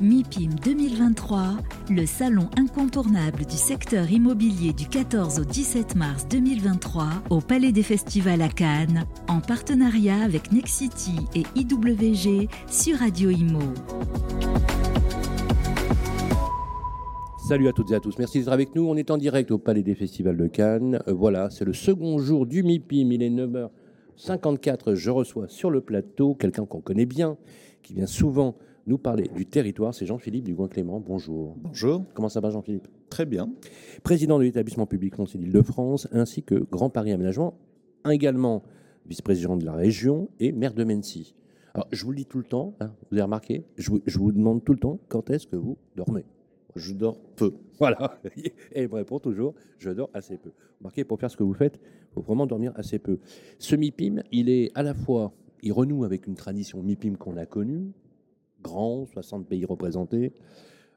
MIPIM 2023, le salon incontournable du secteur immobilier du 14 au 17 mars 2023 au Palais des Festivals à Cannes, en partenariat avec Nexity et IWG sur Radio Imo. Salut à toutes et à tous, merci d'être avec nous. On est en direct au Palais des Festivals de Cannes. Euh, voilà, c'est le second jour du MIPIM, il est 9h54. Je reçois sur le plateau quelqu'un qu'on connaît bien, qui vient souvent nous parler du territoire. C'est Jean-Philippe Dugoin-Clément. Bonjour. Bonjour. Comment ça va, Jean-Philippe? Très bien. Président de l'établissement public foncier d'Île-de-France, ainsi que Grand Paris Aménagement, également vice-président de la région et maire de Mency. Alors, je vous le dis tout le temps, hein, vous avez remarqué, je vous, je vous demande tout le temps quand est-ce que vous dormez? Je dors peu. Voilà. Et il me répond toujours, je dors assez peu. Remarquez, pour faire ce que vous faites, il faut vraiment dormir assez peu. Ce MIPIM, il est à la fois, il renoue avec une tradition MIPIM qu'on a connue, grand, 60 pays représentés,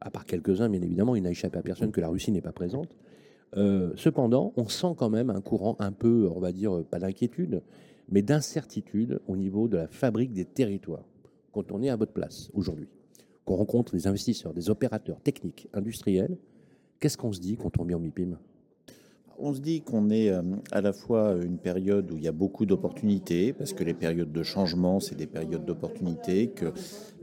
à part quelques-uns, bien évidemment, il n'a échappé à personne que la Russie n'est pas présente. Euh, cependant, on sent quand même un courant un peu, on va dire, pas d'inquiétude, mais d'incertitude au niveau de la fabrique des territoires. Quand on est à votre place aujourd'hui, qu'on rencontre des investisseurs, des opérateurs techniques, industriels, qu'est-ce qu'on se dit quand on vient au MIPIM? On se dit qu'on est euh, à la fois une période où il y a beaucoup d'opportunités, parce que les périodes de changement, c'est des périodes d'opportunités, que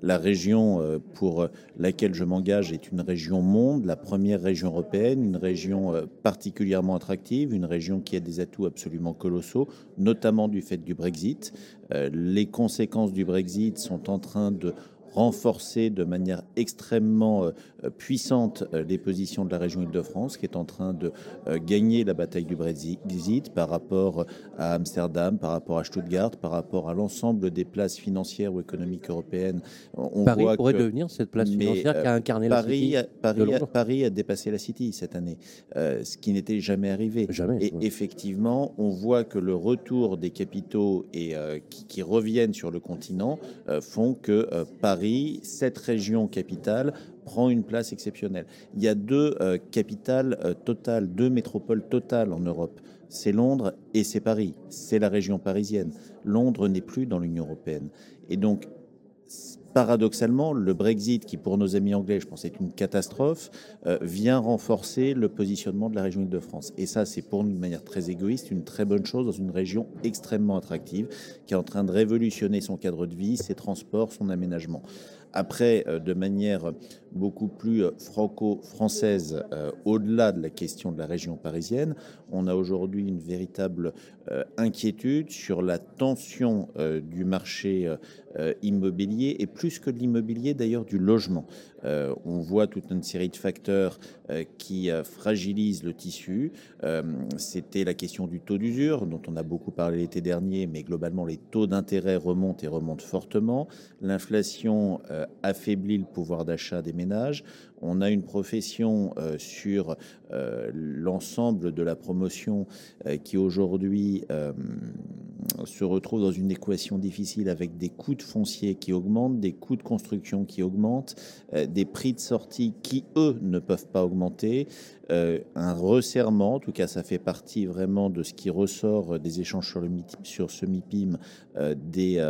la région euh, pour laquelle je m'engage est une région monde, la première région européenne, une région euh, particulièrement attractive, une région qui a des atouts absolument colossaux, notamment du fait du Brexit. Les conséquences du Brexit sont en train de renforcer de manière extrêmement euh, puissante euh, les positions de la région Île-de-France, qui est en train de euh, gagner la bataille du Brexit par rapport à Amsterdam, par rapport à Stuttgart, par rapport à l'ensemble des places financières ou économiques européennes. On Paris voit pourrait devenir cette place financière qui a incarné Paris, la City Paris, a, Paris a dépassé la City cette année, ce qui n'était jamais arrivé. Jamais, et effectivement, on voit que le retour des capitaux et qui, qui, reviennent sur le continent font que Paris, cette région capitale, prend une place exceptionnelle. Il y a deux euh, capitales euh, totales, deux métropoles totales en Europe. C'est Londres et c'est Paris. C'est la région parisienne. Londres n'est plus dans l'Union européenne. Et donc, paradoxalement, le Brexit, qui pour nos amis anglais, je pense, est une catastrophe, euh, vient renforcer le positionnement de la région Île-de-France. Et ça, c'est pour nous, de manière très égoïste, une très bonne chose dans une région extrêmement attractive, qui est en train de révolutionner son cadre de vie, ses transports, son aménagement. Après, euh, de manière beaucoup plus euh, franco-française, euh, au-delà de la question de la région parisienne, on a aujourd'hui une véritable inquiétude sur la tension du marché immobilier et plus que de l'immobilier d'ailleurs du logement. on voit toute une série de facteurs qui fragilisent le tissu. C'était la question du taux d'usure dont on a beaucoup parlé l'été dernier, mais globalement les taux d'intérêt remontent et remontent fortement. L'inflation affaiblit le pouvoir d'achat des ménages ménage on a une profession euh, sur euh, l'ensemble de la promotion euh, qui aujourd'hui se retrouve dans une équation difficile avec des coûts de foncier qui augmentent, des coûts de construction qui augmentent, des prix de sortie qui, eux, ne peuvent pas augmenter, un resserrement, en tout cas ça fait partie vraiment de ce qui ressort des échanges sur, le, sur ce MIPIM, des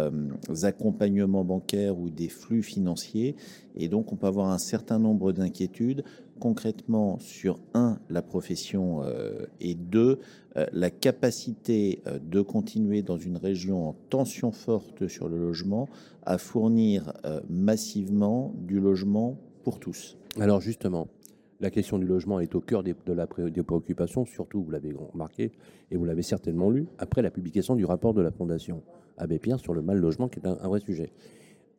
accompagnements bancaires ou des flux financiers. Et donc on peut avoir un certain nombre d'inquiétudes concrètement sur, un, la profession euh, et deux, euh, la capacité euh, de continuer dans une région en tension forte sur le logement à fournir massivement du logement pour tous. Alors justement, la question du logement est au cœur des, de la, des préoccupations, surtout, vous l'avez remarqué, et vous l'avez certainement lu, après la publication du rapport de la Fondation Abbé Pierre sur le mal logement, qui est un vrai sujet.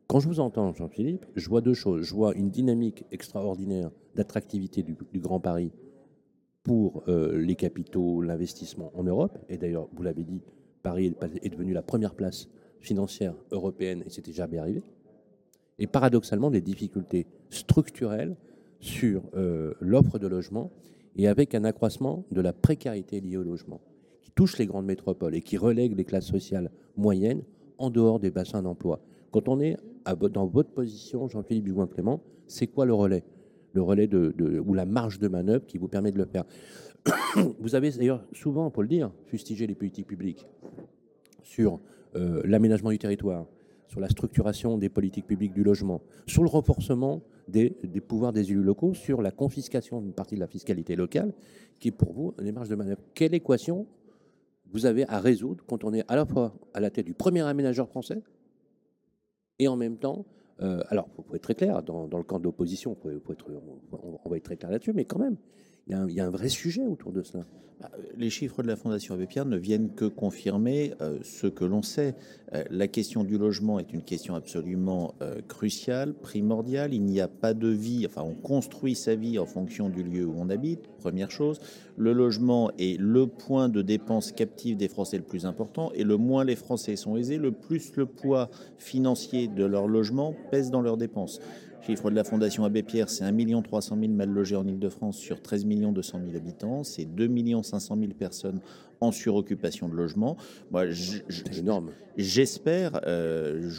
Quand je vous entends, Jean-Philippe, je vois deux choses. Je vois une dynamique extraordinaire d'attractivité du, Grand Paris pour euh, les capitaux, l'investissement en Europe. Et d'ailleurs, vous l'avez dit, Paris est devenu la première place financière européenne et c'était jamais arrivé. Et paradoxalement, des difficultés structurelles sur euh, l'offre de logement et avec un accroissement de la précarité liée au logement qui touche les grandes métropoles et qui relègue les classes sociales moyennes en dehors des bassins d'emploi. Quand on est dans votre position, Jean-Philippe Dugoin-Clément, c'est quoi le relais? Le relais de, ou la marge de manœuvre qui vous permet de le faire. vous avez d'ailleurs souvent, peut le dire, fustigé les politiques publiques sur euh, l'aménagement du territoire, sur la structuration des politiques publiques du logement, sur le renforcement des, pouvoirs des élus locaux, sur la confiscation d'une partie de la fiscalité locale, qui est pour vous une démarche de manœuvre. Quelle équation vous avez à résoudre quand on est à la fois à la tête du premier aménageur français et en même temps, euh, alors, faut être très clair, dans, le camp de l'opposition, on, on, va être très clair là-dessus, mais quand même, il y, a un vrai sujet autour de cela. Bah, les chiffres de la Fondation Abbé ne viennent que confirmer euh, ce que l'on sait. Euh, la question du logement est une question absolument euh, cruciale, primordiale. Il n'y a pas de vie, enfin on construit sa vie en fonction du lieu où on habite, première chose. Le logement est le point de dépense captive des Français le plus important et le moins les Français sont aisés, le plus le poids financier de leur logement pèse dans leurs dépenses. Chiffre de la Fondation Abbé Pierre, c'est 1 300 000 mal logés en Ile-de-France sur 13 200 000 habitants. C'est 2 500 000 personnes en suroccupation de logement. Moi, énorme. J'espère, euh,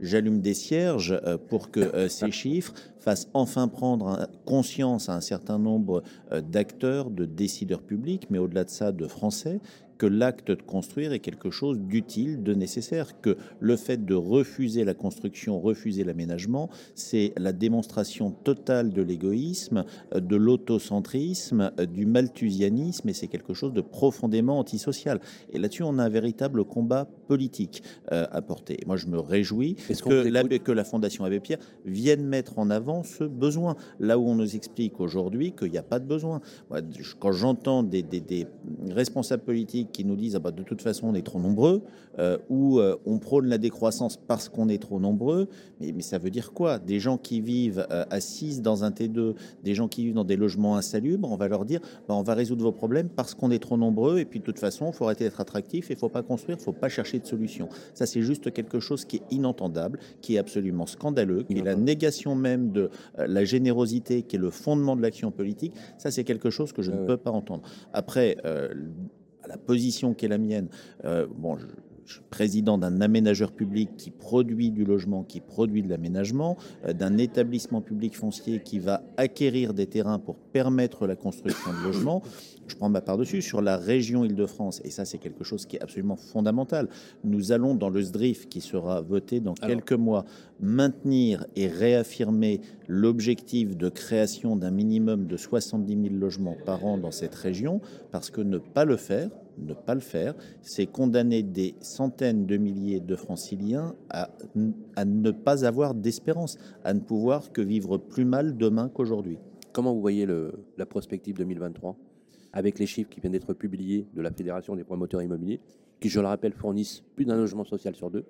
j'allume des cierges euh, pour que euh, ces chiffres fassent enfin prendre conscience à un certain nombre d'acteurs, de décideurs publics, mais au-delà de ça, de Français, que l'acte de construire est quelque chose d'utile, de nécessaire, que le fait de refuser la construction, refuser l'aménagement, c'est la démonstration totale de l'égoïsme, de l'autocentrisme, du malthusianisme, et c'est quelque chose de profondément antisocial. Et là-dessus, on a un véritable combat politique euh, à porter. Moi, je me réjouis que la, que la Fondation Abbé Pierre vienne mettre en avant ce besoin, là où on nous explique aujourd'hui qu'il n'y a pas de besoin. quand j'entends des, des, des responsables politiques qui nous disent ah bah, de toute façon on est trop nombreux, euh, ou euh, on prône la décroissance parce qu'on est trop nombreux. Mais, mais, ça veut dire quoi? Des gens qui vivent euh, assises dans un T2, des gens qui vivent dans des logements insalubres, on va leur dire bah, on va résoudre vos problèmes parce qu'on est trop nombreux, et puis de toute façon, il faut arrêter d'être attractif, il ne faut pas construire, il ne faut pas chercher de solution. Ça, c'est juste quelque chose qui est inentendable, qui est absolument scandaleux, qui est la négation même de la générosité, qui est le fondement de l'action politique. Ça, c'est quelque chose que je ne peux pas entendre. Après, la position qui est la mienne, euh, bon, suis président d'un aménageur public qui produit du logement, qui produit de l'aménagement, euh, d'un établissement public foncier qui va acquérir des terrains pour permettre la construction de logements. Je prends ma part dessus, sur la région Île-de-France, et ça c'est quelque chose qui est absolument fondamental, nous allons dans le SDRIF qui sera voté dans quelques mois, maintenir et réaffirmer l'objectif de création d'un minimum de 70 000 logements par an dans cette région, parce que ne pas le faire, ne pas le faire, c'est condamner des centaines de milliers de franciliens à, à ne pas avoir d'espérance, à ne pouvoir que vivre plus mal demain qu'aujourd'hui. Comment vous voyez le, la prospective 2023 avec les chiffres qui viennent d'être publiés de la Fédération des promoteurs immobiliers, qui, je le rappelle, fournissent plus d'un logement social sur deux.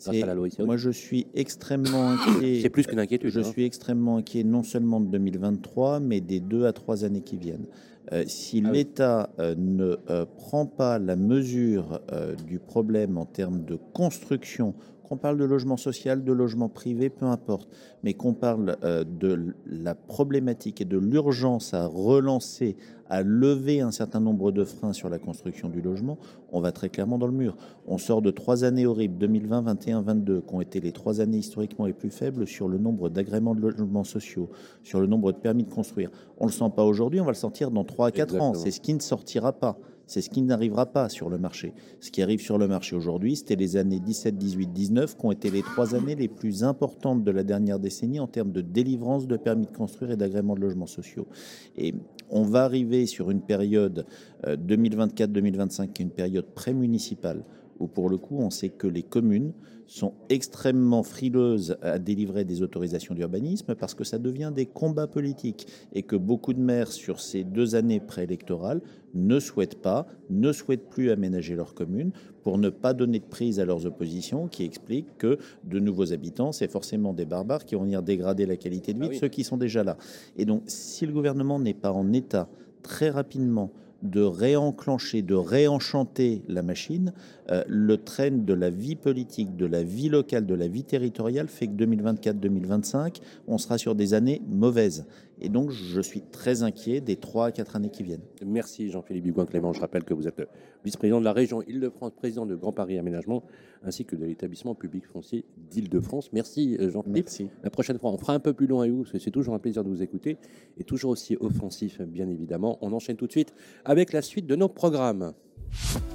Grâce à la loi Moi, je suis extrêmement inquiet. C'est plus qu'une inquiétude. Je hein. suis extrêmement inquiet non seulement de 2023, mais des deux à trois années qui viennent. Euh, si ah l'État euh, ne euh, prend pas la mesure du problème en termes de construction qu'on parle de logement social, de logement privé, peu importe, mais qu'on parle de la problématique et de l'urgence à relancer, à lever un certain nombre de freins sur la construction du logement, on va très clairement dans le mur. On sort de trois années horribles, 2020, 21, 22, qui ont été les trois années historiquement les plus faibles sur le nombre d'agréments de logements sociaux, sur le nombre de permis de construire. On ne le sent pas aujourd'hui, on va le sentir dans 3 à 4 ans. C'est ce qui ne sortira pas. C'est ce qui n'arrivera pas sur le marché. Ce qui arrive sur le marché aujourd'hui, c'était les années 17, 18, 19, qui ont été les trois années les plus importantes de la dernière décennie en termes de délivrance de permis de construire et d'agrément de logements sociaux. Et on va arriver sur une période 2024-2025, euh, qui est une période pré-municipale, où pour le coup, on sait que les communes sont extrêmement frileuses à délivrer des autorisations d'urbanisme parce que ça devient des combats politiques et que beaucoup de maires sur ces deux années préélectorales ne souhaitent pas, ne souhaitent plus aménager leur commune pour ne pas donner de prise à leurs oppositions qui expliquent que de nouveaux habitants, c'est forcément des barbares qui vont venir dégrader la qualité de vie ah de ceux qui sont déjà là. Et donc, si le gouvernement n'est pas en état très rapidement de réenclencher, de réenchanter la machine, euh, le train de la vie politique, de la vie locale, de la vie territoriale fait que 2024-2025, on sera sur des années mauvaises. Et donc, je suis très inquiet des 3 à 4 années qui viennent. Merci Jean-Philippe Dugoin-Clément. Je rappelle que vous êtes vice-président de la région Île-de-France, président de Grand Paris Aménagement, ainsi que de l'établissement public foncier d'Île-de-France. Merci euh, Jean-Philippe. La prochaine fois, on fera un peu plus long avec vous, parce que c'est toujours un plaisir de vous écouter, et toujours aussi offensif, bien évidemment. On enchaîne tout de suite avec la suite de nos programmes.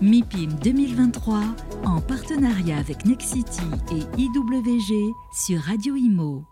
MIPIM 2023 en partenariat avec Nexity et IWG sur Radio Imo.